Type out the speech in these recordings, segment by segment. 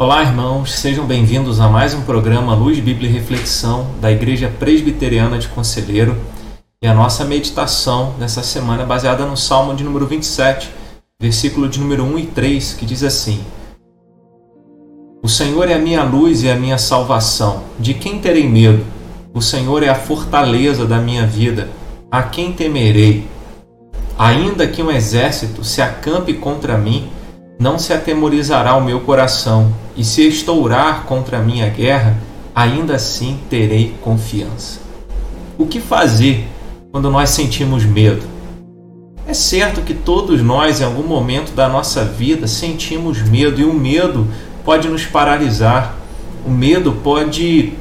Olá, irmãos, sejam bem-vindos a mais um programa Luz, Bíblia e Reflexão da Igreja Presbiteriana de Conselheiro. E a nossa meditação nessa semana é baseada no Salmo de número 27, versículo de número 1 e 3, que diz assim: O Senhor é a minha luz e a minha salvação, de quem terei medo? O Senhor é a fortaleza da minha vida, a quem temerei? Ainda que um exército se acampe contra mim, não se atemorizará o meu coração, e se estourar contra a minha guerra, ainda assim terei confiança. O que fazer quando nós sentimos medo? É certo que todos nós, em algum momento da nossa vida, sentimos medo, e o medo pode nos paralisar. O medo pode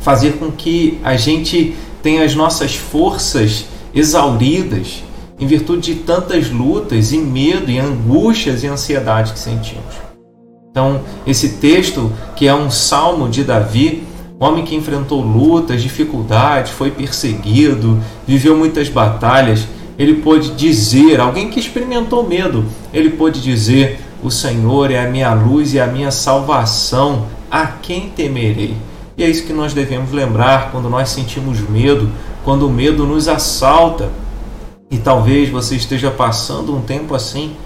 fazer com que a gente tenha as nossas forças exauridas em virtude de tantas lutas e medo e angústias e ansiedade que sentimos. Então, esse texto, que é um salmo de Davi, homem que enfrentou lutas, dificuldades, foi perseguido, viveu muitas batalhas, ele pôde dizer, alguém que experimentou medo, ele pôde dizer: O Senhor é a minha luz e a minha salvação, a quem temerei? E é isso que nós devemos lembrar quando nós sentimos medo, quando o medo nos assalta e talvez você esteja passando um tempo assim.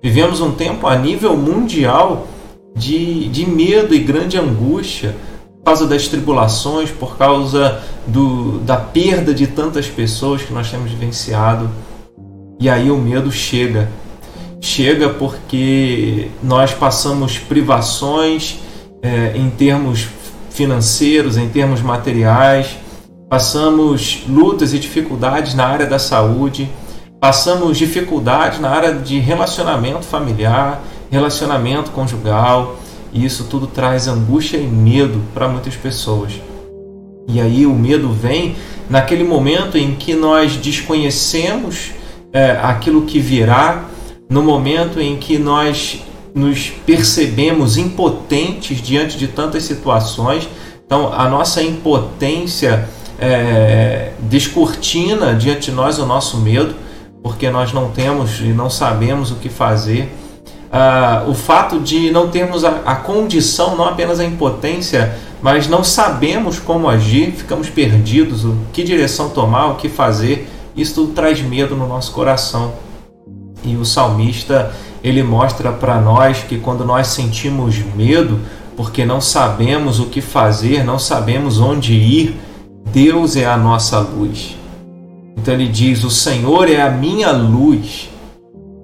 Vivemos um tempo a nível mundial de, de medo e grande angústia por causa das tribulações, por causa do, da perda de tantas pessoas que nós temos vivenciado. E aí o medo chega. Chega porque nós passamos privações é, em termos financeiros, em termos materiais, passamos lutas e dificuldades na área da saúde, passamos dificuldades na área de relacionamento familiar, relacionamento conjugal, e isso tudo traz angústia e medo para muitas pessoas. E aí o medo vem naquele momento em que nós desconhecemos é, aquilo que virá, no momento em que nós nos percebemos impotentes diante de tantas situações. Então, a nossa impotência é, descortina diante de nós o nosso medo, porque nós não temos e não sabemos o que fazer. Ah, o fato de não termos a, a condição, não apenas a impotência, mas não sabemos como agir, ficamos perdidos, o que direção tomar, o que fazer, isso tudo traz medo no nosso coração. E o salmista ele mostra para nós que quando nós sentimos medo, porque não sabemos o que fazer, não sabemos onde ir, Deus é a nossa luz. Então ele diz: O Senhor é a minha luz.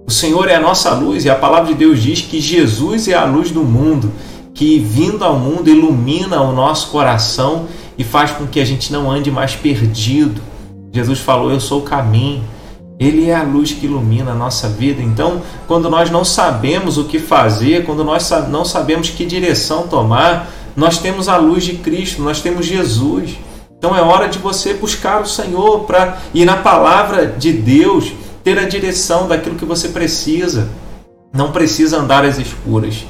O Senhor é a nossa luz, e a palavra de Deus diz que Jesus é a luz do mundo, que vindo ao mundo ilumina o nosso coração e faz com que a gente não ande mais perdido. Jesus falou: Eu sou o caminho. Ele é a luz que ilumina a nossa vida. Então, quando nós não sabemos o que fazer, quando nós não sabemos que direção tomar, nós temos a luz de Cristo, nós temos Jesus. Então é hora de você buscar o Senhor para ir na palavra de Deus, ter a direção daquilo que você precisa. Não precisa andar às escuras.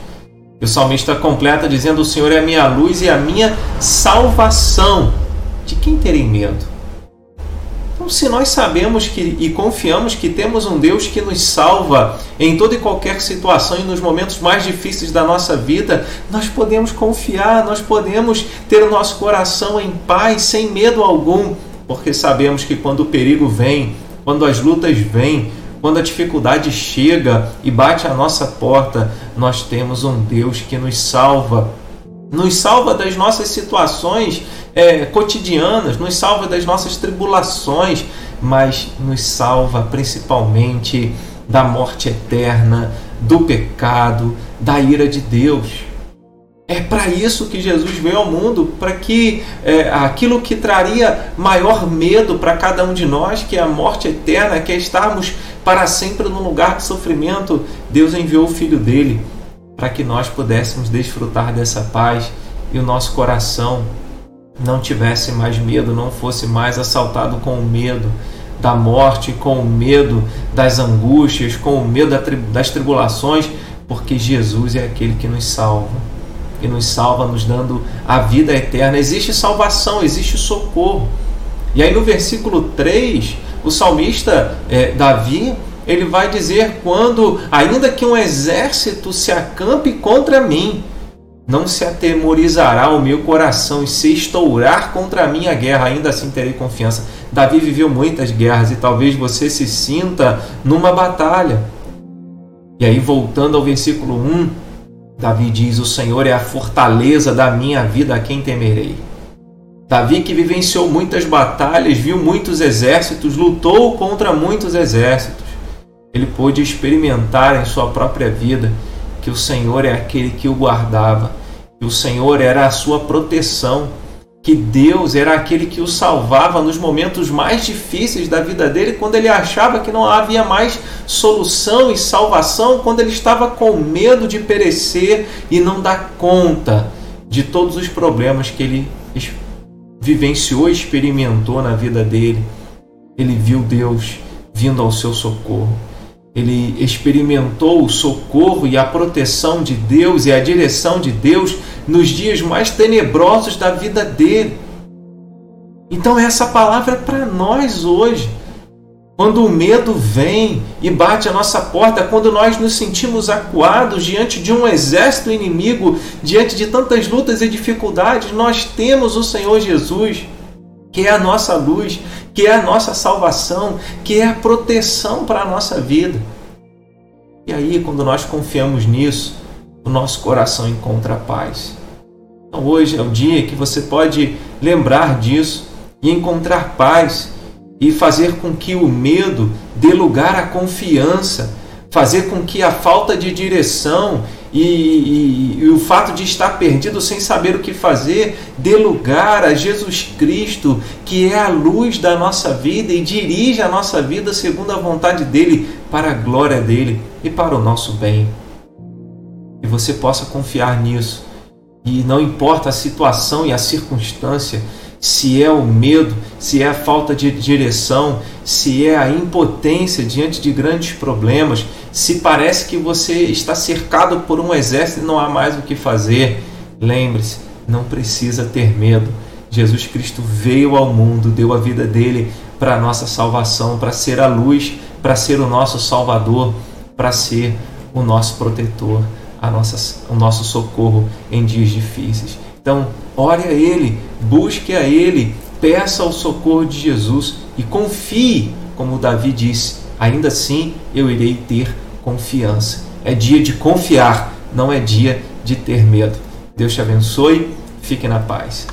O salmista completa dizendo: O Senhor é a minha luz e a minha salvação. De quem terei medo? Então, se nós sabemos que e confiamos que temos um Deus que nos salva em toda e qualquer situação e nos momentos mais difíceis da nossa vida, nós podemos confiar, nós podemos ter o nosso coração em paz, sem medo algum, porque sabemos que quando o perigo vem, quando as lutas vêm, quando a dificuldade chega e bate à nossa porta, nós temos um Deus que nos salva nos salva das nossas situações é, cotidianas, nos salva das nossas tribulações, mas nos salva principalmente da morte eterna, do pecado, da ira de Deus. É para isso que Jesus veio ao mundo, para que é, aquilo que traria maior medo para cada um de nós, que é a morte eterna, que é estarmos para sempre num lugar de sofrimento, Deus enviou o Filho dele para que nós pudéssemos desfrutar dessa paz e o nosso coração não tivesse mais medo, não fosse mais assaltado com o medo da morte, com o medo das angústias, com o medo das tribulações, porque Jesus é aquele que nos salva. E nos salva, nos dando a vida eterna. Existe salvação, existe socorro. E aí no versículo 3, o salmista é, Davi ele vai dizer quando, ainda que um exército se acampe contra mim, Não se atemorizará o meu coração e se estourar contra a minha guerra, ainda assim terei confiança. Davi viveu muitas guerras e talvez você se sinta numa batalha. E aí, voltando ao versículo 1, Davi diz: O Senhor é a fortaleza da minha vida, a quem temerei. Davi, que vivenciou muitas batalhas, viu muitos exércitos, lutou contra muitos exércitos, ele pôde experimentar em sua própria vida que o Senhor é aquele que o guardava, que o Senhor era a sua proteção, que Deus era aquele que o salvava nos momentos mais difíceis da vida dele, quando ele achava que não havia mais solução e salvação, quando ele estava com medo de perecer e não dar conta de todos os problemas que ele vivenciou e experimentou na vida dele. Ele viu Deus vindo ao seu socorro ele experimentou o socorro e a proteção de Deus e a direção de Deus nos dias mais tenebrosos da vida dele. Então, essa palavra é para nós hoje. Quando o medo vem e bate a nossa porta, quando nós nos sentimos acuados diante de um exército inimigo, diante de tantas lutas e dificuldades, nós temos o Senhor Jesus, que é a nossa luz, que é a nossa salvação, que é a proteção para a nossa vida. E aí, quando nós confiamos nisso, o nosso coração encontra paz. Então, hoje é o dia que você pode lembrar disso e encontrar paz e fazer com que o medo dê lugar à confiança, fazer com que a falta de direção e, e, e, o fato de estar perdido sem saber o que fazer dê lugar a Jesus Cristo, que é a luz da nossa vida e dirige a nossa vida segundo a vontade dele, para a glória dele e para o nosso bem. E você possa confiar nisso. E não importa a situação e a circunstância, se é o medo, se é a falta de direção, se é a impotência diante de grandes problemas, se parece que você está cercado por um exército e não há mais o que fazer, lembre-se, não precisa ter medo. Jesus Cristo veio ao mundo, deu a vida dele para a nossa salvação, para ser a luz, para ser o nosso Salvador, para ser o nosso protetor, a nossa, o nosso socorro em dias difíceis. Então, ore a Ele, busque a Ele, peça o socorro de Jesus e confie, como Davi disse: ainda assim eu irei ter confiança. É dia de confiar, não é dia de ter medo. Deus te abençoe, fique na paz.